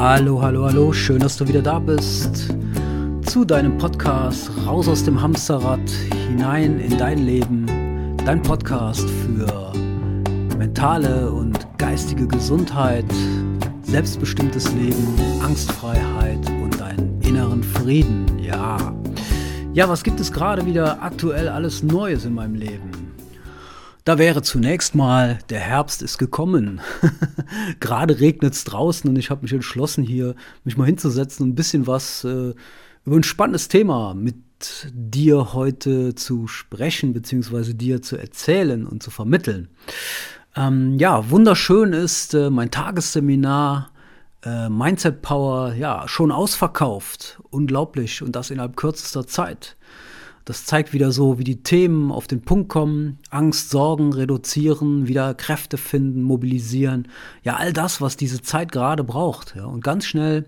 Hallo, hallo, hallo, schön, dass du wieder da bist. Zu deinem Podcast Raus aus dem Hamsterrad, hinein in dein Leben. Dein Podcast für mentale und geistige Gesundheit, selbstbestimmtes Leben, Angstfreiheit und deinen inneren Frieden. Ja. Ja, was gibt es gerade wieder aktuell alles Neues in meinem Leben? Da wäre zunächst mal, der Herbst ist gekommen. Gerade regnet es draußen und ich habe mich entschlossen, hier mich mal hinzusetzen und ein bisschen was äh, über ein spannendes Thema mit dir heute zu sprechen, beziehungsweise dir zu erzählen und zu vermitteln. Ähm, ja, wunderschön ist äh, mein Tagesseminar äh, Mindset Power, ja, schon ausverkauft. Unglaublich und das innerhalb kürzester Zeit. Das zeigt wieder so, wie die Themen auf den Punkt kommen. Angst, Sorgen reduzieren, wieder Kräfte finden, mobilisieren. Ja, all das, was diese Zeit gerade braucht. Ja. Und ganz schnell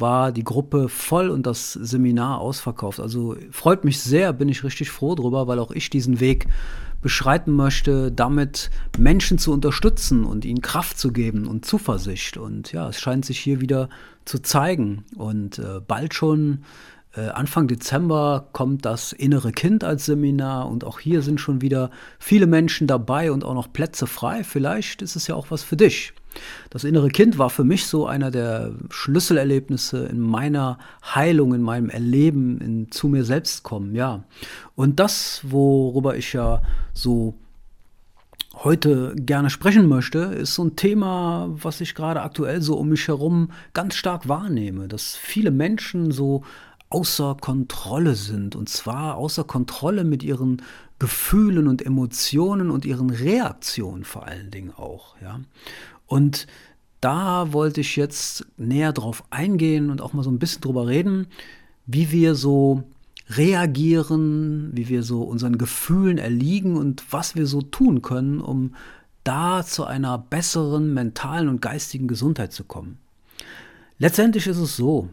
war die Gruppe voll und das Seminar ausverkauft. Also freut mich sehr, bin ich richtig froh drüber, weil auch ich diesen Weg beschreiten möchte, damit Menschen zu unterstützen und ihnen Kraft zu geben und Zuversicht. Und ja, es scheint sich hier wieder zu zeigen. Und äh, bald schon Anfang Dezember kommt das innere Kind als Seminar und auch hier sind schon wieder viele Menschen dabei und auch noch Plätze frei. Vielleicht ist es ja auch was für dich. Das innere Kind war für mich so einer der Schlüsselerlebnisse in meiner Heilung, in meinem Erleben, in zu mir selbst kommen, ja. Und das, worüber ich ja so heute gerne sprechen möchte, ist so ein Thema, was ich gerade aktuell so um mich herum ganz stark wahrnehme, dass viele Menschen so außer Kontrolle sind. Und zwar außer Kontrolle mit ihren Gefühlen und Emotionen und ihren Reaktionen vor allen Dingen auch. Ja? Und da wollte ich jetzt näher drauf eingehen und auch mal so ein bisschen drüber reden, wie wir so reagieren, wie wir so unseren Gefühlen erliegen und was wir so tun können, um da zu einer besseren mentalen und geistigen Gesundheit zu kommen. Letztendlich ist es so,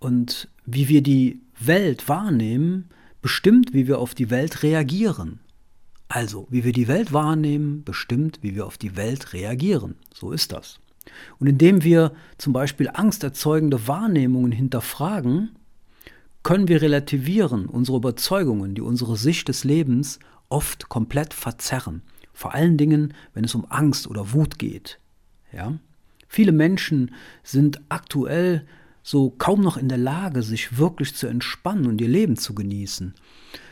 und wie wir die Welt wahrnehmen, bestimmt, wie wir auf die Welt reagieren. Also, wie wir die Welt wahrnehmen, bestimmt, wie wir auf die Welt reagieren. So ist das. Und indem wir zum Beispiel angsterzeugende Wahrnehmungen hinterfragen, können wir relativieren unsere Überzeugungen, die unsere Sicht des Lebens oft komplett verzerren. Vor allen Dingen, wenn es um Angst oder Wut geht. Ja? Viele Menschen sind aktuell so kaum noch in der Lage, sich wirklich zu entspannen und ihr Leben zu genießen.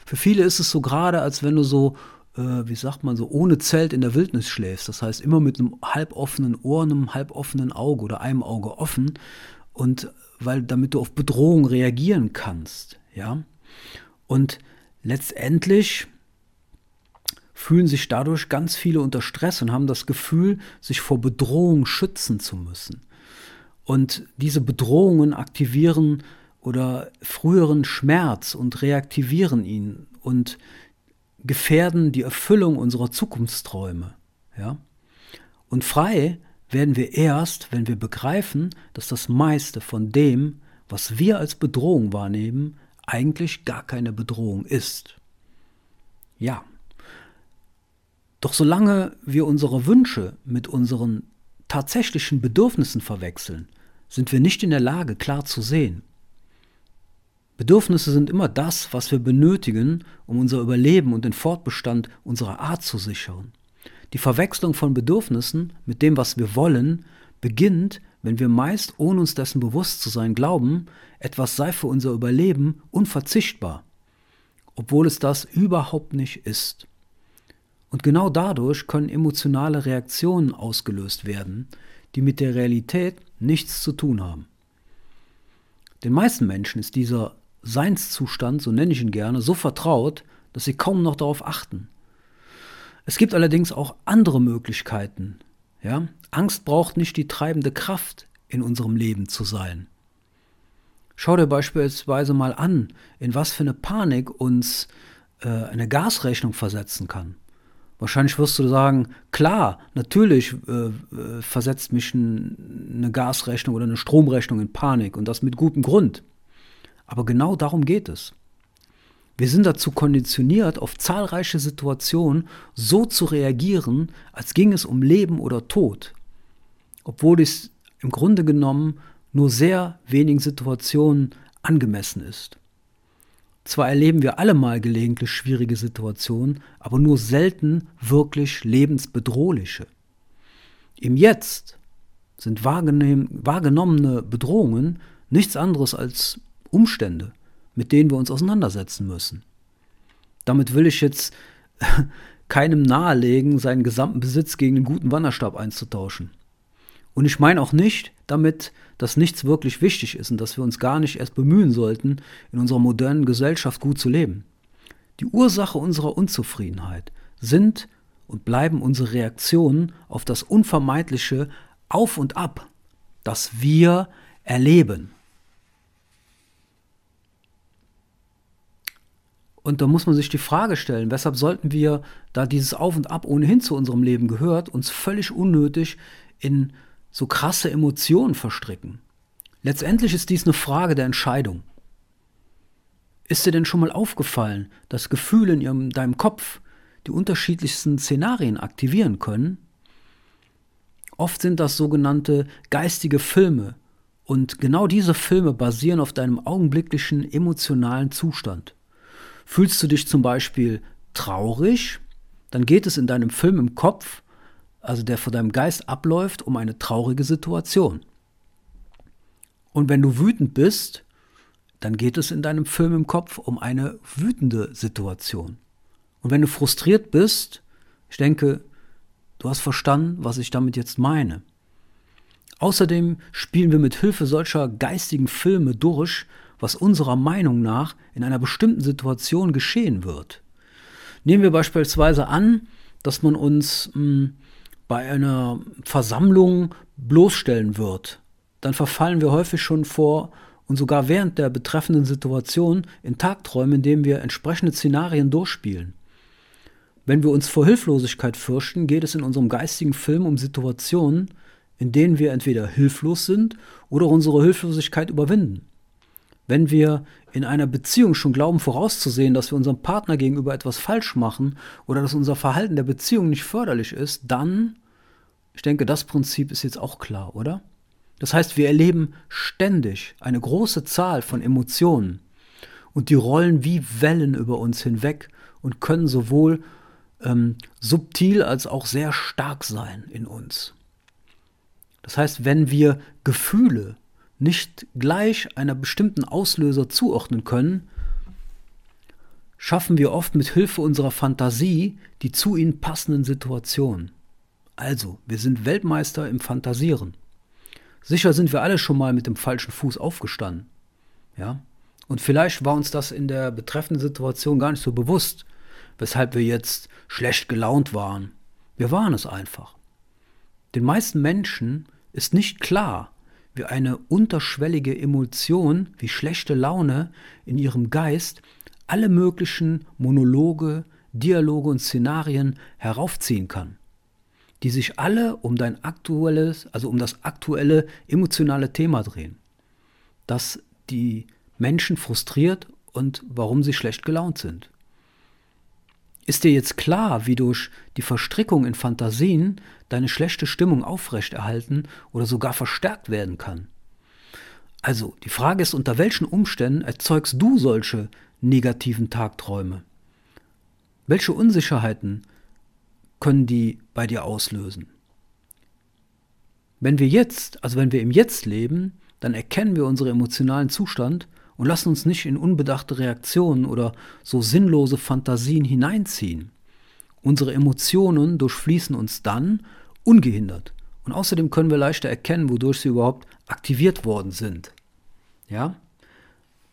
Für viele ist es so gerade, als wenn du so, äh, wie sagt man, so ohne Zelt in der Wildnis schläfst. Das heißt, immer mit einem halboffenen Ohr, einem halboffenen Auge oder einem Auge offen. Und weil, damit du auf Bedrohung reagieren kannst, ja. Und letztendlich fühlen sich dadurch ganz viele unter Stress und haben das Gefühl, sich vor Bedrohung schützen zu müssen. Und diese Bedrohungen aktivieren oder früheren Schmerz und reaktivieren ihn und gefährden die Erfüllung unserer Zukunftsträume. Ja? Und frei werden wir erst, wenn wir begreifen, dass das meiste von dem, was wir als Bedrohung wahrnehmen, eigentlich gar keine Bedrohung ist. Ja. Doch solange wir unsere Wünsche mit unseren tatsächlichen Bedürfnissen verwechseln, sind wir nicht in der Lage, klar zu sehen. Bedürfnisse sind immer das, was wir benötigen, um unser Überleben und den Fortbestand unserer Art zu sichern. Die Verwechslung von Bedürfnissen mit dem, was wir wollen, beginnt, wenn wir meist, ohne uns dessen bewusst zu sein, glauben, etwas sei für unser Überleben unverzichtbar, obwohl es das überhaupt nicht ist. Und genau dadurch können emotionale Reaktionen ausgelöst werden, die mit der Realität nichts zu tun haben. Den meisten Menschen ist dieser Seinszustand, so nenne ich ihn gerne, so vertraut, dass sie kaum noch darauf achten. Es gibt allerdings auch andere Möglichkeiten. Ja? Angst braucht nicht die treibende Kraft in unserem Leben zu sein. Schau dir beispielsweise mal an, in was für eine Panik uns äh, eine Gasrechnung versetzen kann. Wahrscheinlich wirst du sagen, klar, natürlich äh, äh, versetzt mich ein, eine Gasrechnung oder eine Stromrechnung in Panik und das mit gutem Grund. Aber genau darum geht es. Wir sind dazu konditioniert, auf zahlreiche Situationen so zu reagieren, als ging es um Leben oder Tod, obwohl es im Grunde genommen nur sehr wenigen Situationen angemessen ist. Zwar erleben wir alle mal gelegentlich schwierige Situationen, aber nur selten wirklich lebensbedrohliche. Im Jetzt sind wahrgenommene Bedrohungen nichts anderes als Umstände, mit denen wir uns auseinandersetzen müssen. Damit will ich jetzt keinem nahelegen, seinen gesamten Besitz gegen einen guten Wanderstab einzutauschen. Und ich meine auch nicht damit, dass nichts wirklich wichtig ist und dass wir uns gar nicht erst bemühen sollten, in unserer modernen Gesellschaft gut zu leben. Die Ursache unserer Unzufriedenheit sind und bleiben unsere Reaktionen auf das unvermeidliche Auf und Ab, das wir erleben. Und da muss man sich die Frage stellen, weshalb sollten wir, da dieses Auf und Ab ohnehin zu unserem Leben gehört, uns völlig unnötig in so krasse Emotionen verstricken? Letztendlich ist dies eine Frage der Entscheidung. Ist dir denn schon mal aufgefallen, dass Gefühle in deinem Kopf die unterschiedlichsten Szenarien aktivieren können? Oft sind das sogenannte geistige Filme und genau diese Filme basieren auf deinem augenblicklichen emotionalen Zustand. Fühlst du dich zum Beispiel traurig, dann geht es in deinem Film im Kopf, also der vor deinem Geist abläuft, um eine traurige Situation. Und wenn du wütend bist, dann geht es in deinem Film im Kopf um eine wütende Situation. Und wenn du frustriert bist, ich denke, du hast verstanden, was ich damit jetzt meine. Außerdem spielen wir mit Hilfe solcher geistigen Filme durch, was unserer Meinung nach in einer bestimmten Situation geschehen wird. Nehmen wir beispielsweise an, dass man uns mh, hm, bei einer Versammlung bloßstellen wird. Dann verfallen wir häufig schon vor und sogar während der betreffenden Situation in Tagträumen, in denen wir entsprechende Szenarien durchspielen. Wenn wir uns vor Hilflosigkeit fürchten, geht es in unserem geistigen Film um Situationen, in denen wir entweder hilflos sind oder unsere Hilflosigkeit überwinden. Wenn wir in einer Beziehung schon glauben vorauszusehen, dass wir unserem Partner gegenüber etwas falsch machen oder dass unser Verhalten der Beziehung nicht förderlich ist, dann, ich denke, das Prinzip ist jetzt auch klar, oder? Das heißt, wir erleben ständig eine große Zahl von Emotionen und die rollen wie Wellen über uns hinweg und können sowohl ähm, subtil als auch sehr stark sein in uns. Das heißt, wenn wir Gefühle nicht gleich einer bestimmten Auslöser zuordnen können, schaffen wir oft mit Hilfe unserer Fantasie die zu ihnen passenden Situationen. Also, wir sind Weltmeister im Fantasieren. Sicher sind wir alle schon mal mit dem falschen Fuß aufgestanden. Ja? Und vielleicht war uns das in der betreffenden Situation gar nicht so bewusst, weshalb wir jetzt schlecht gelaunt waren. Wir waren es einfach. Den meisten Menschen ist nicht klar, wie eine unterschwellige Emotion wie schlechte Laune in ihrem Geist alle möglichen Monologe, Dialoge und Szenarien heraufziehen kann, die sich alle um dein aktuelles, also um das aktuelle emotionale Thema drehen, das die Menschen frustriert und warum sie schlecht gelaunt sind. Ist dir jetzt klar, wie durch die Verstrickung in Fantasien deine schlechte Stimmung aufrechterhalten oder sogar verstärkt werden kann? Also, die Frage ist, unter welchen Umständen erzeugst du solche negativen Tagträume? Welche Unsicherheiten können die bei dir auslösen? Wenn wir jetzt, also wenn wir im Jetzt leben, dann erkennen wir unseren emotionalen Zustand und lassen uns nicht in unbedachte Reaktionen oder so sinnlose Fantasien hineinziehen. Unsere Emotionen durchfließen uns dann ungehindert. Und außerdem können wir leichter erkennen, wodurch sie überhaupt aktiviert worden sind. Ja?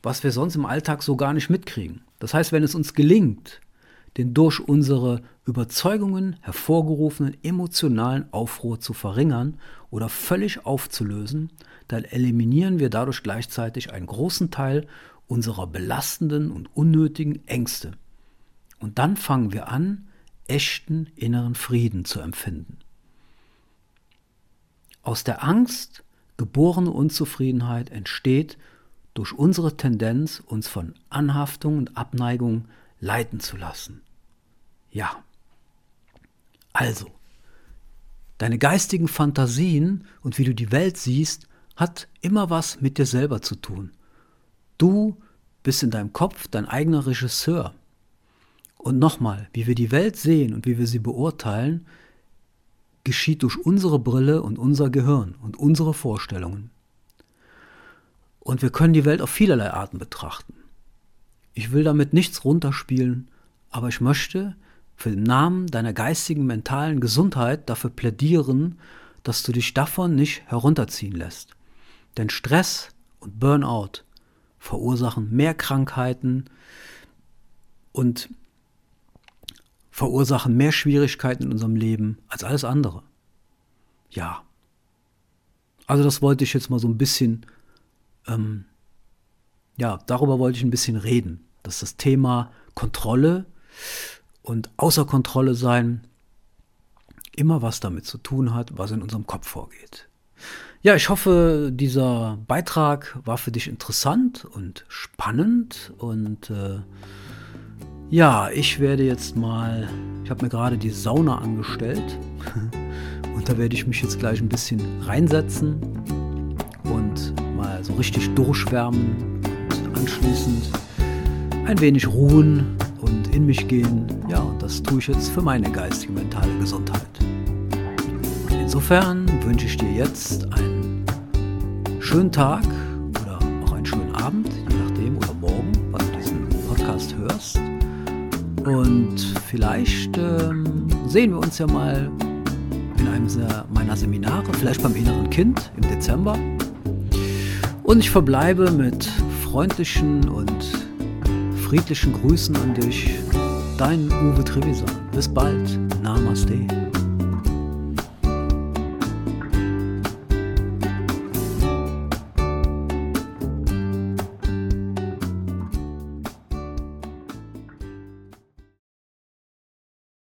Was wir sonst im Alltag so gar nicht mitkriegen. Das heißt, wenn es uns gelingt, den durch unsere Überzeugungen hervorgerufenen emotionalen Aufruhr zu verringern oder völlig aufzulösen, dann eliminieren wir dadurch gleichzeitig einen großen Teil unserer belastenden und unnötigen Ängste. Und dann fangen wir an, echten inneren Frieden zu empfinden. Aus der Angst geborene Unzufriedenheit entsteht durch unsere Tendenz, uns von Anhaftung und Abneigung leiten zu lassen. Ja. Also, Deine geistigen Fantasien und wie du die Welt siehst, hat immer was mit dir selber zu tun. Du bist in deinem Kopf dein eigener Regisseur. Und nochmal, wie wir die Welt sehen und wie wir sie beurteilen, geschieht durch unsere Brille und unser Gehirn und unsere Vorstellungen. Und wir können die Welt auf vielerlei Arten betrachten. Ich will damit nichts runterspielen, aber ich möchte für den Namen deiner geistigen, mentalen Gesundheit dafür plädieren, dass du dich davon nicht herunterziehen lässt. Denn Stress und Burnout verursachen mehr Krankheiten und verursachen mehr Schwierigkeiten in unserem Leben als alles andere. Ja. Also das wollte ich jetzt mal so ein bisschen, ähm, ja, darüber wollte ich ein bisschen reden, dass das Thema Kontrolle und außer Kontrolle sein immer was damit zu tun hat, was in unserem Kopf vorgeht. Ja, ich hoffe, dieser Beitrag war für dich interessant und spannend. Und äh, ja, ich werde jetzt mal, ich habe mir gerade die Sauna angestellt. und da werde ich mich jetzt gleich ein bisschen reinsetzen und mal so richtig durchwärmen und anschließend ein wenig ruhen und in mich gehen. Ja, und das tue ich jetzt für meine geistige, mentale Gesundheit. Insofern wünsche ich dir jetzt einen schönen Tag oder auch einen schönen Abend, je nachdem, oder morgen, wann du diesen Podcast hörst. Und vielleicht ähm, sehen wir uns ja mal in einem meiner Seminare, vielleicht beim inneren Kind im Dezember. Und ich verbleibe mit freundlichen und friedlichen Grüßen an dich, dein Uwe Trevisan. Bis bald. Namaste.